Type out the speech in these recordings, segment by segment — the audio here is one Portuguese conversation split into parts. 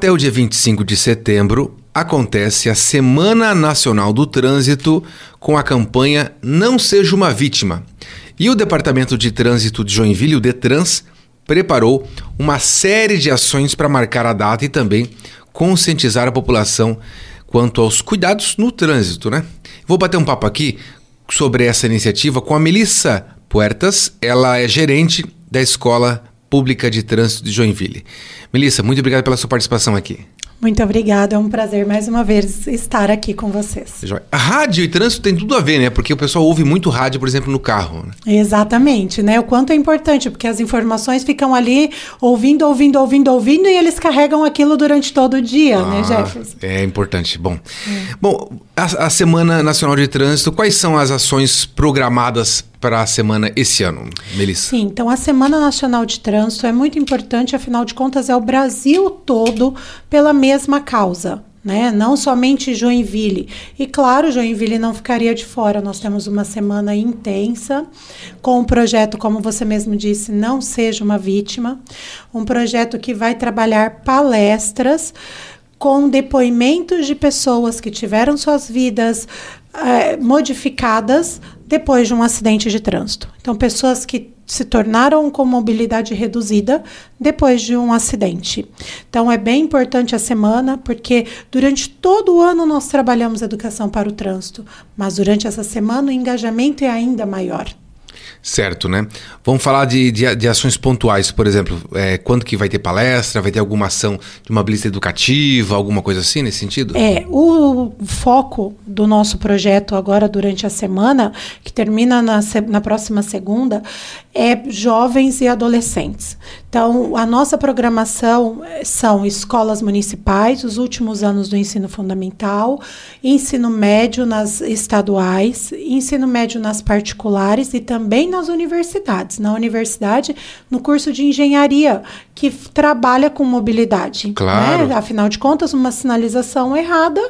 Até o dia 25 de setembro acontece a Semana Nacional do Trânsito com a campanha Não Seja uma Vítima. E o Departamento de Trânsito de Joinville, o Detrans, preparou uma série de ações para marcar a data e também conscientizar a população quanto aos cuidados no trânsito, né? Vou bater um papo aqui sobre essa iniciativa com a Melissa Puertas, ela é gerente da Escola Pública de Trânsito de Joinville. Melissa, muito obrigado pela sua participação aqui. Muito obrigada, é um prazer mais uma vez estar aqui com vocês. A rádio e trânsito tem tudo a ver, né? Porque o pessoal ouve muito rádio, por exemplo, no carro. Né? Exatamente, né? O quanto é importante, porque as informações ficam ali ouvindo, ouvindo, ouvindo, ouvindo e eles carregam aquilo durante todo o dia, né, ah, né, Jefferson? É importante. Bom, é. bom a, a Semana Nacional de Trânsito, quais são as ações programadas para a semana esse ano, Melissa? Sim, então a Semana Nacional de Trânsito é muito importante, afinal de contas, é o Brasil todo pela mesma causa. Né? Não somente Joinville. E claro, Joinville não ficaria de fora. Nós temos uma semana intensa com um projeto, como você mesmo disse, Não Seja uma Vítima. Um projeto que vai trabalhar palestras com depoimentos de pessoas que tiveram suas vidas é, modificadas depois de um acidente de trânsito. Então, pessoas que se tornaram com mobilidade reduzida depois de um acidente. Então, é bem importante a semana, porque durante todo o ano nós trabalhamos educação para o trânsito, mas durante essa semana o engajamento é ainda maior. Certo, né? Vamos falar de, de, de ações pontuais, por exemplo, é, quando que vai ter palestra, vai ter alguma ação de uma blitz educativa, alguma coisa assim nesse sentido? É, o foco do nosso projeto agora durante a semana, que termina na, na próxima segunda, é jovens e adolescentes. Então, a nossa programação eh, são escolas municipais, os últimos anos do ensino fundamental, ensino médio nas estaduais, ensino médio nas particulares e também nas universidades. Na universidade, no curso de engenharia, que trabalha com mobilidade. Né? Claro. Né? Afinal de contas, uma sinalização errada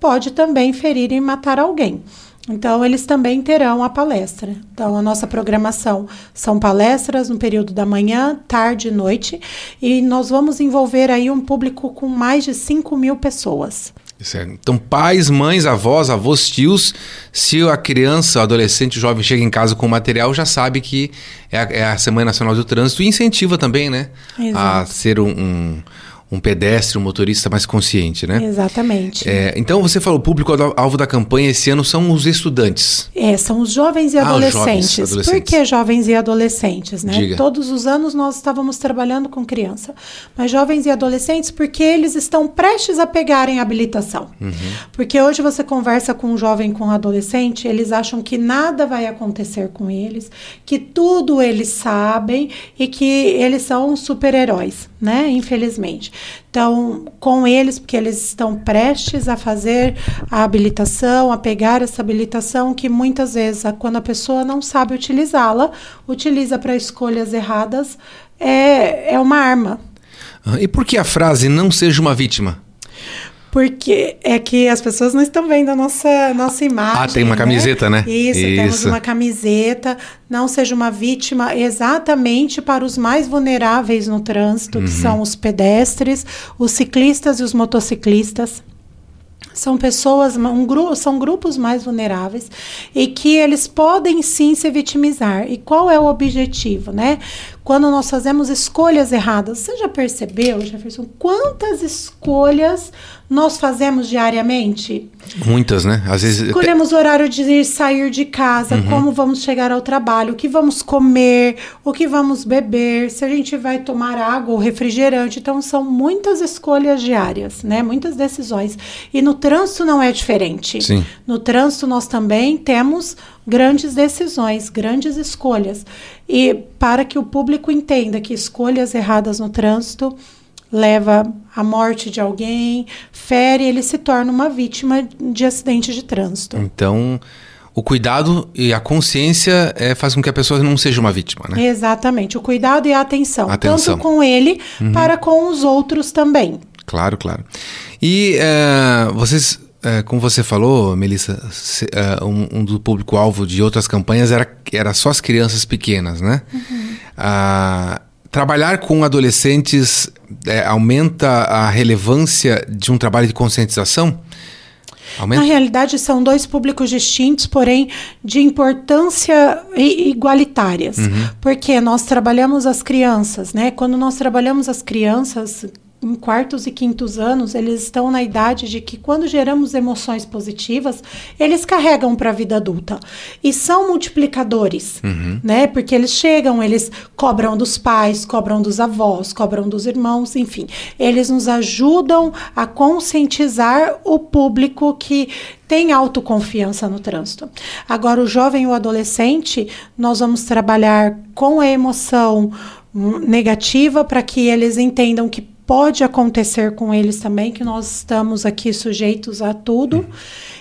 pode também ferir e matar alguém. Então, eles também terão a palestra. Então, a nossa programação são palestras no período da manhã, tarde e noite, e nós vamos envolver aí um público com mais de 5 mil pessoas. Certo. Então, pais, mães, avós, avós, tios, se a criança, o adolescente, o jovem chega em casa com material, já sabe que é a, é a Semana Nacional do Trânsito e incentiva também, né? Exato. A ser um, um um pedestre, um motorista mais consciente, né? Exatamente. É, então você falou, o público alvo da campanha esse ano são os estudantes. É, são os jovens e ah, adolescentes. Jovens, adolescentes. Por que jovens e adolescentes, né? Diga. Todos os anos nós estávamos trabalhando com criança, mas jovens e adolescentes porque eles estão prestes a pegarem a habilitação. Uhum. Porque hoje você conversa com um jovem, com um adolescente, eles acham que nada vai acontecer com eles, que tudo eles sabem e que eles são super-heróis, né? Infelizmente. Então, com eles, porque eles estão prestes a fazer a habilitação, a pegar essa habilitação, que muitas vezes, quando a pessoa não sabe utilizá-la, utiliza para escolhas erradas, é, é uma arma. Ah, e por que a frase não seja uma vítima? Porque é que as pessoas não estão vendo a nossa, nossa imagem. Ah, tem uma né? camiseta, né? Isso, Isso, temos uma camiseta. Não seja uma vítima exatamente para os mais vulneráveis no trânsito, uhum. que são os pedestres, os ciclistas e os motociclistas. São pessoas, um grupo, são grupos mais vulneráveis e que eles podem sim se vitimizar. E qual é o objetivo, né? Quando nós fazemos escolhas erradas, você já percebeu, Jefferson, quantas escolhas nós fazemos diariamente? Muitas, né? Às vezes. Escolhemos o horário de sair de casa, uhum. como vamos chegar ao trabalho, o que vamos comer, o que vamos beber, se a gente vai tomar água ou refrigerante. Então, são muitas escolhas diárias, né? Muitas decisões. E no trânsito não é diferente. Sim. No trânsito, nós também temos grandes decisões, grandes escolhas. E para que o público entenda que escolhas erradas no trânsito leva à morte de alguém, fere, ele se torna uma vítima de acidente de trânsito. Então, o cuidado e a consciência é, faz com que a pessoa não seja uma vítima, né? Exatamente. O cuidado e a atenção. atenção. Tanto com ele, uhum. para com os outros também. Claro, claro. E uh, vocês como você falou, Melissa, uh, um, do público-alvo de outras campanhas era, era só as crianças pequenas, né? Uhum. Uh, trabalhar com adolescentes é, aumenta a relevância de um trabalho de conscientização? Aumenta? Na realidade, são dois públicos distintos, porém de importância igualitárias. Uhum. Porque nós trabalhamos as crianças, né? Quando nós trabalhamos as crianças, em quartos e quintos anos, eles estão na idade de que, quando geramos emoções positivas, eles carregam para a vida adulta. E são multiplicadores, uhum. né? Porque eles chegam, eles cobram dos pais, cobram dos avós, cobram dos irmãos, enfim. Eles nos ajudam a conscientizar o público que tem autoconfiança no trânsito. Agora, o jovem ou adolescente, nós vamos trabalhar com a emoção hum, negativa para que eles entendam que pode acontecer com eles também, que nós estamos aqui sujeitos a tudo.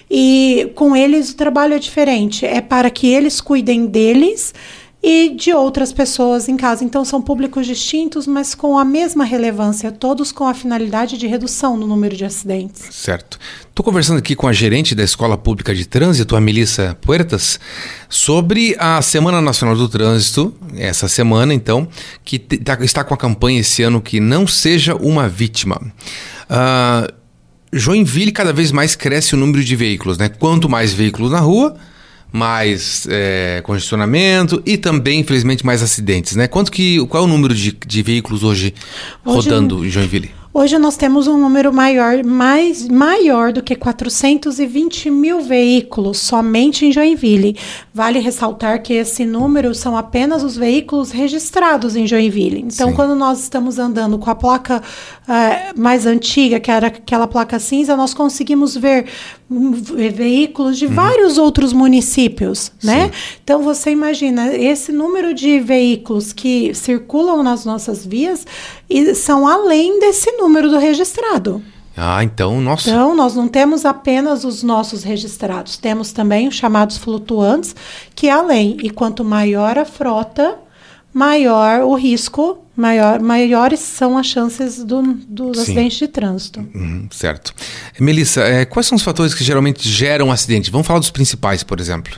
E com eles o trabalho é diferente. É para que eles cuidem deles e de outras pessoas em casa. Então são públicos distintos, mas com a mesma relevância, todos com a finalidade de redução no número de acidentes. Certo. Estou conversando aqui com a gerente da Escola Pública de Trânsito, a Melissa Puertas, sobre a Semana Nacional do Trânsito, essa semana então, que tá, está com a campanha esse ano que não seja uma vítima. Uh, Joinville cada vez mais cresce o número de veículos, né? Quanto mais veículos na rua, mais é, congestionamento e também, infelizmente, mais acidentes, né? Quanto que, qual é o número de, de veículos hoje, hoje rodando em Joinville? Hoje nós temos um número maior, mais, maior do que 420 mil veículos somente em Joinville. Vale ressaltar que esse número são apenas os veículos registrados em Joinville. Então, Sim. quando nós estamos andando com a placa uh, mais antiga, que era aquela placa cinza, nós conseguimos ver veículos de uhum. vários outros municípios, né? Então você imagina esse número de veículos que circulam nas nossas vias e são além desse número do registrado. Ah, então, nossa. Então, nós não temos apenas os nossos registrados, temos também os chamados flutuantes, que é além. E quanto maior a frota, maior o risco, maior, maiores são as chances do, dos acidentes de trânsito. Uhum, certo. Melissa, é, quais são os fatores que geralmente geram acidente? Vamos falar dos principais, por exemplo.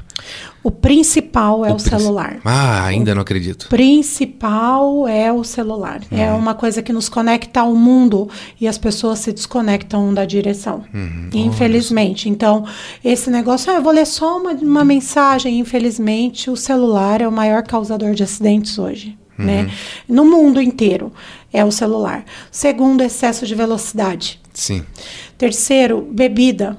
O principal é o, o celular. Ah, ainda o não acredito. principal é o celular. Uhum. É uma coisa que nos conecta ao mundo e as pessoas se desconectam da direção. Uhum. Infelizmente. Então, esse negócio, ah, eu vou ler só uma, uma mensagem. Infelizmente, o celular é o maior causador de acidentes hoje. Uhum. Né? No mundo inteiro é o celular. Segundo, excesso de velocidade. Sim. Terceiro, bebida.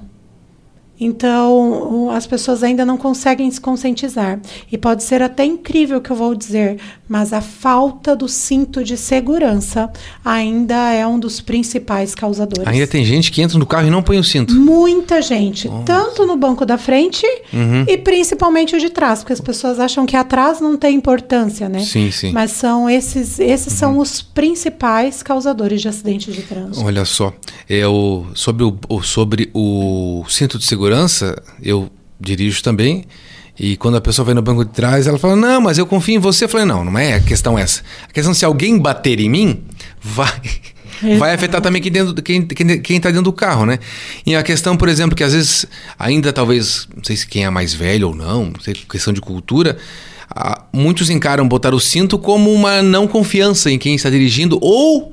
Então, as pessoas ainda não conseguem se conscientizar. E pode ser até incrível o que eu vou dizer, mas a falta do cinto de segurança ainda é um dos principais causadores. Ainda tem gente que entra no carro e não põe o cinto. Muita gente, Nossa. tanto no banco da frente uhum. e principalmente o de trás, porque as pessoas acham que atrás não tem importância, né? Sim, sim. Mas são esses, esses uhum. são os principais causadores de acidentes de trânsito. Olha só, eu sobre o sobre o cinto de segurança segurança, eu dirijo também. E quando a pessoa vai no banco de trás, ela fala: Não, mas eu confio em você. Eu falei: Não, não é a questão essa. A questão é se alguém bater em mim, vai. Vai afetar também quem, dentro, quem, quem, quem tá dentro do carro, né? E a questão, por exemplo, que às vezes, ainda talvez, não sei se quem é mais velho ou não, não sei, questão de cultura, muitos encaram botar o cinto como uma não confiança em quem está dirigindo ou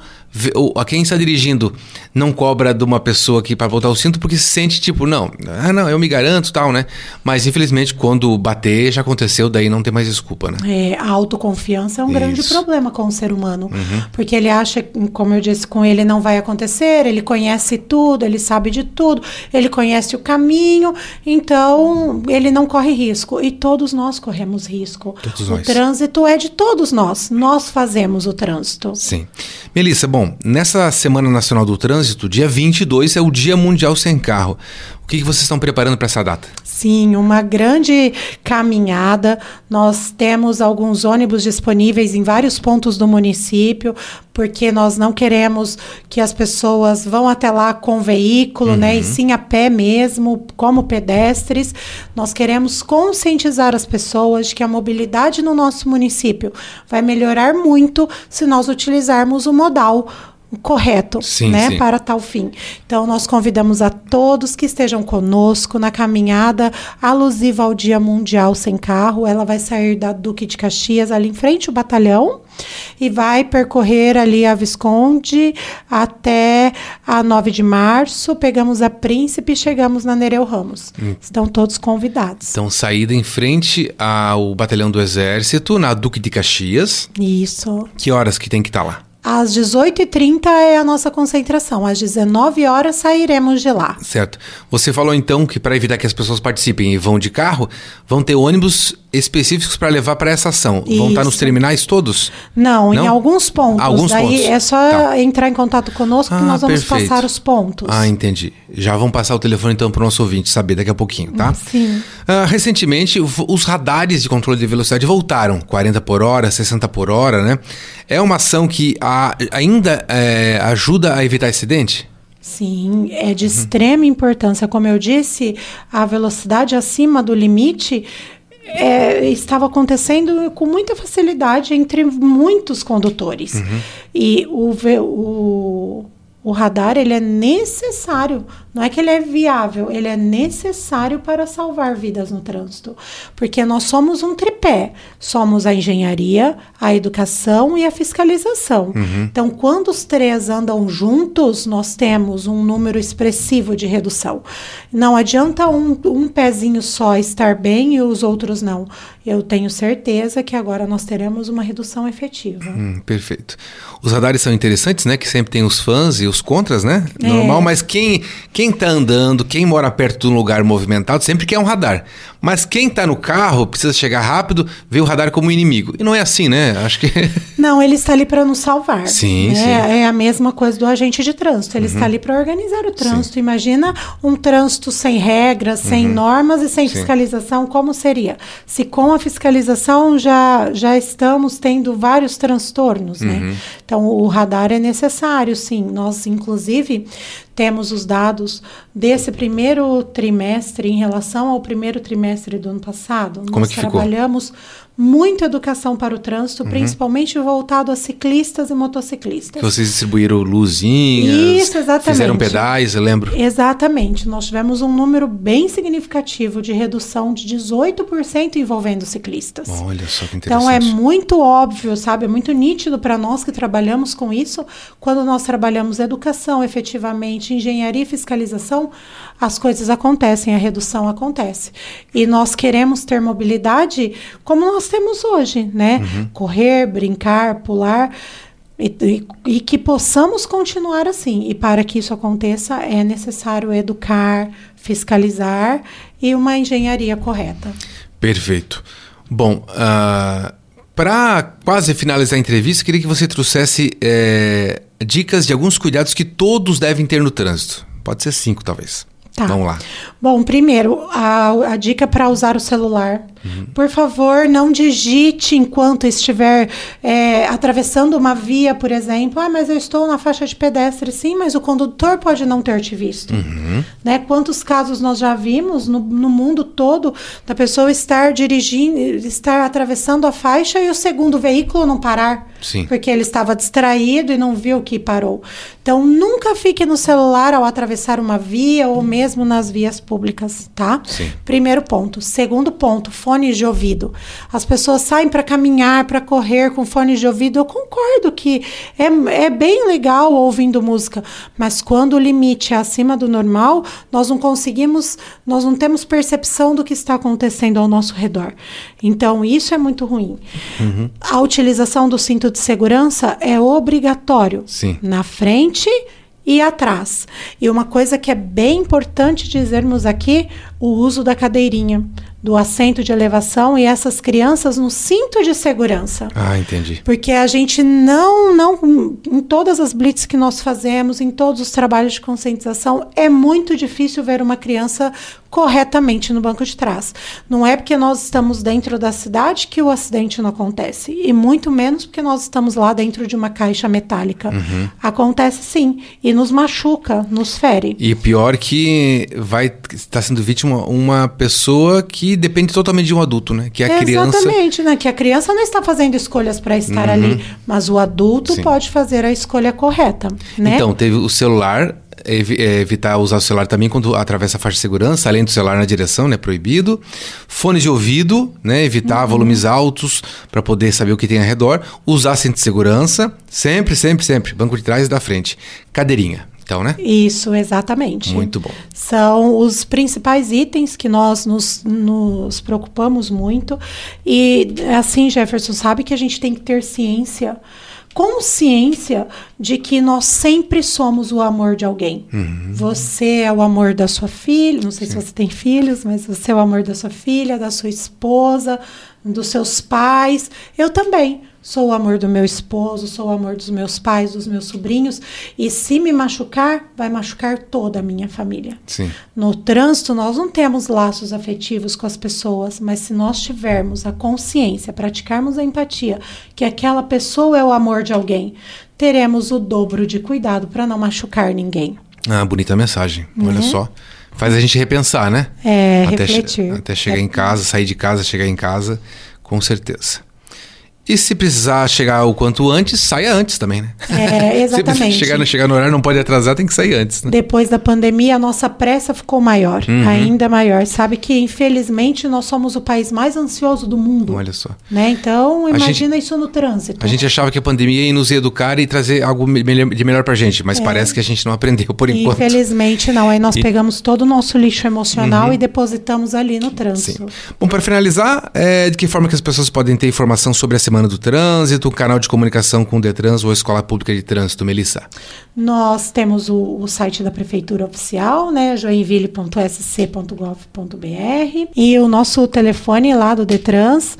a quem está dirigindo não cobra de uma pessoa aqui para botar o cinto porque se sente tipo, não, ah, não, eu me garanto tal, né? Mas infelizmente quando bater já aconteceu, daí não tem mais desculpa, né? É, a autoconfiança é um Isso. grande problema com o ser humano, uhum. porque ele acha, como eu disse, com ele não vai acontecer, ele conhece tudo, ele sabe de tudo, ele conhece o caminho, então ele não corre risco e todos nós corremos risco. Todos o nós. trânsito é de todos nós, nós fazemos o trânsito. Sim. Melissa, bom, Bom, nessa Semana Nacional do Trânsito, dia 22 é o Dia Mundial Sem Carro. O que, que vocês estão preparando para essa data? Sim, uma grande caminhada. Nós temos alguns ônibus disponíveis em vários pontos do município, porque nós não queremos que as pessoas vão até lá com veículo, uhum. né? E uhum. sim a pé mesmo, como pedestres. Nós queremos conscientizar as pessoas de que a mobilidade no nosso município vai melhorar muito se nós utilizarmos o modal correto, sim, né, sim. para tal fim. Então nós convidamos a todos que estejam conosco na caminhada alusiva ao Dia Mundial sem carro. Ela vai sair da Duque de Caxias ali em frente ao batalhão e vai percorrer ali a Visconde até a 9 de março. Pegamos a Príncipe e chegamos na Nereu Ramos. Hum. Estão todos convidados. Então, saída em frente ao batalhão do Exército, na Duque de Caxias. Isso. Que horas que tem que estar tá lá? Às 18h30 é a nossa concentração. Às 19 horas sairemos de lá. Certo. Você falou então que para evitar que as pessoas participem e vão de carro, vão ter ônibus específicos para levar para essa ação. Isso. Vão estar nos terminais todos? Não, Não? em alguns pontos. Alguns Daí pontos. é só tá. entrar em contato conosco que ah, nós vamos perfeito. passar os pontos. Ah, entendi. Já vão passar o telefone então para o nosso ouvinte saber daqui a pouquinho, tá? Sim. Ah, recentemente, os radares de controle de velocidade voltaram, 40 por hora, 60 por hora, né? É uma ação que a, ainda é, ajuda a evitar acidente? Sim, é de uhum. extrema importância. Como eu disse, a velocidade acima do limite é, estava acontecendo com muita facilidade entre muitos condutores. Uhum. E o, o, o radar ele é necessário não é que ele é viável, ele é necessário para salvar vidas no trânsito. Porque nós somos um tripé: somos a engenharia, a educação e a fiscalização. Uhum. Então, quando os três andam juntos, nós temos um número expressivo de redução. Não adianta um, um pezinho só estar bem e os outros não. Eu tenho certeza que agora nós teremos uma redução efetiva. Hum, perfeito. Os radares são interessantes, né? Que sempre tem os fãs e os contras, né? É. Normal, mas quem quem está andando, quem mora perto de um lugar movimentado, sempre quer um radar. Mas quem está no carro, precisa chegar rápido, vê o radar como inimigo. E não é assim, né? Acho que. Não, ele está ali para nos salvar. Sim, né? sim. É a mesma coisa do agente de trânsito. Ele uhum. está ali para organizar o trânsito. Sim. Imagina um trânsito sem regras, sem uhum. normas e sem sim. fiscalização, como seria? Se com a fiscalização já, já estamos tendo vários transtornos, né? uhum. né? Então, o radar é necessário, sim. Nós, inclusive, temos os dados desse primeiro trimestre em relação ao primeiro trimestre do ano passado. Como Nós é que trabalhamos ficou? muita educação para o trânsito, uhum. principalmente voltado a ciclistas e motociclistas. Que vocês distribuíram luzinhas, Isso, exatamente. fizeram pedais, eu lembro. Exatamente. Nós tivemos um número bem significativo de redução de 18% envolvendo ciclistas. Olha só que interessante. Então é muito óbvio, sabe? É muito nítido para nós que trabalhamos com isso. Quando nós trabalhamos educação, efetivamente, engenharia e fiscalização, as coisas acontecem, a redução acontece. E nós queremos ter mobilidade como nós temos hoje, né? Uhum. Correr, brincar, pular. E, e, e, que possamos continuar assim. E para que isso aconteça, é necessário educar, fiscalizar e uma engenharia correta. Perfeito. Bom, uh, ah, para quase finalizar a entrevista, queria que você trouxesse é, dicas de alguns cuidados que todos devem ter no trânsito. Pode ser cinco, talvez. Tá. Vamos lá. Bom, primeiro, a, a dica para usar o celular. Uhum. Por favor, não digite enquanto estiver é, atravessando uma via, por exemplo. Ah, mas eu estou na faixa de pedestre. Sim, mas o condutor pode não ter te visto. Uhum. Né? Quantos casos nós já vimos no, no mundo todo da pessoa estar dirigindo, estar atravessando a faixa e o segundo veículo não parar? Sim. Porque ele estava distraído e não viu que parou. Então, nunca fique no celular ao atravessar uma via ou mesmo nas vias públicas, tá? Sim. Primeiro ponto. Segundo ponto, fones de ouvido. As pessoas saem para caminhar, para correr com fones de ouvido. Eu concordo que é, é bem legal ouvindo música, mas quando o limite é acima do normal, nós não conseguimos, nós não temos percepção do que está acontecendo ao nosso redor. Então, isso é muito ruim. Uhum. A utilização do cinto de segurança é obrigatório. Sim. Na frente e atrás. E uma coisa que é bem importante dizermos aqui, o uso da cadeirinha do assento de elevação e essas crianças no cinto de segurança. Ah, entendi. Porque a gente não, não, em todas as blitz que nós fazemos, em todos os trabalhos de conscientização, é muito difícil ver uma criança corretamente no banco de trás. Não é porque nós estamos dentro da cidade que o acidente não acontece, e muito menos porque nós estamos lá dentro de uma caixa metálica. Uhum. Acontece sim, e nos machuca, nos fere. E pior que vai estar sendo vítima uma pessoa que depende totalmente de um adulto, né? Que é a criança. Exatamente, né? Que a criança não está fazendo escolhas para estar uhum. ali, mas o adulto Sim. pode fazer a escolha correta, né? Então, teve o celular evitar usar o celular também quando atravessa a faixa de segurança, além do celular na direção, né? Proibido. Fone de ouvido, né? Evitar uhum. volumes altos para poder saber o que tem ao redor. Usar cinto de segurança, sempre, sempre, sempre. Banco de trás e da frente. Cadeirinha. Então, né? Isso, exatamente. Muito bom. São os principais itens que nós nos, nos preocupamos muito. E, assim, Jefferson, sabe que a gente tem que ter ciência consciência de que nós sempre somos o amor de alguém. Uhum. Você é o amor da sua filha, não sei Sim. se você tem filhos, mas você é o amor da sua filha, da sua esposa, dos seus pais. Eu também. Sou o amor do meu esposo, sou o amor dos meus pais, dos meus sobrinhos. E se me machucar, vai machucar toda a minha família. Sim. No trânsito, nós não temos laços afetivos com as pessoas, mas se nós tivermos a consciência, praticarmos a empatia, que aquela pessoa é o amor de alguém, teremos o dobro de cuidado para não machucar ninguém. Ah, bonita mensagem. Olha uhum. só. Faz a gente repensar, né? É, até refletir. Che até chegar é. em casa, sair de casa, chegar em casa, com certeza. E se precisar chegar o quanto antes, saia antes também, né? É, exatamente. se chegar, chegar no horário, não pode atrasar, tem que sair antes. Né? Depois da pandemia, a nossa pressa ficou maior, uhum. ainda maior. Sabe que, infelizmente, nós somos o país mais ansioso do mundo. Olha só. Né? Então, imagina gente, isso no trânsito. A gente achava que a pandemia ia nos educar e trazer algo de melhor pra gente, mas é. parece que a gente não aprendeu por enquanto. Infelizmente, não. Aí nós e... pegamos todo o nosso lixo emocional uhum. e depositamos ali no trânsito. Sim. Bom, para finalizar, é, de que forma que as pessoas podem ter informação sobre a Semana do Trânsito? Trânsito, canal de comunicação com o Detrans ou a Escola Pública de Trânsito, Melissa? Nós temos o, o site da Prefeitura Oficial, né, joinville.sc.gov.br e o nosso telefone lá do Detrans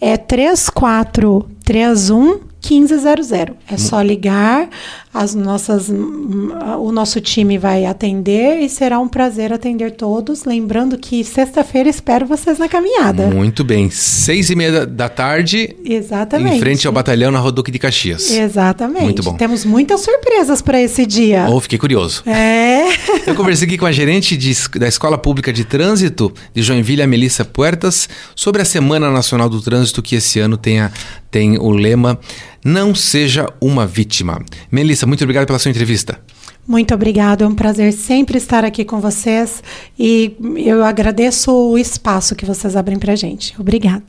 é 3431 1500. É só ligar, as nossas, o nosso time vai atender e será um prazer atender todos. Lembrando que sexta-feira espero vocês na caminhada. Muito bem, seis e meia da tarde. Exatamente. Em frente ao batalhão na Rodoque de Caxias. Exatamente. Muito bom. Temos muitas surpresas para esse dia. Oh, fiquei curioso. É. Eu conversei aqui com a gerente de, da Escola Pública de Trânsito de Joinville, a Melissa Puertas, sobre a Semana Nacional do Trânsito que esse ano tem, a, tem o lema não seja uma vítima. Melissa, muito obrigado pela sua entrevista. Muito obrigado, é um prazer sempre estar aqui com vocês e eu agradeço o espaço que vocês abrem para gente. Obrigado.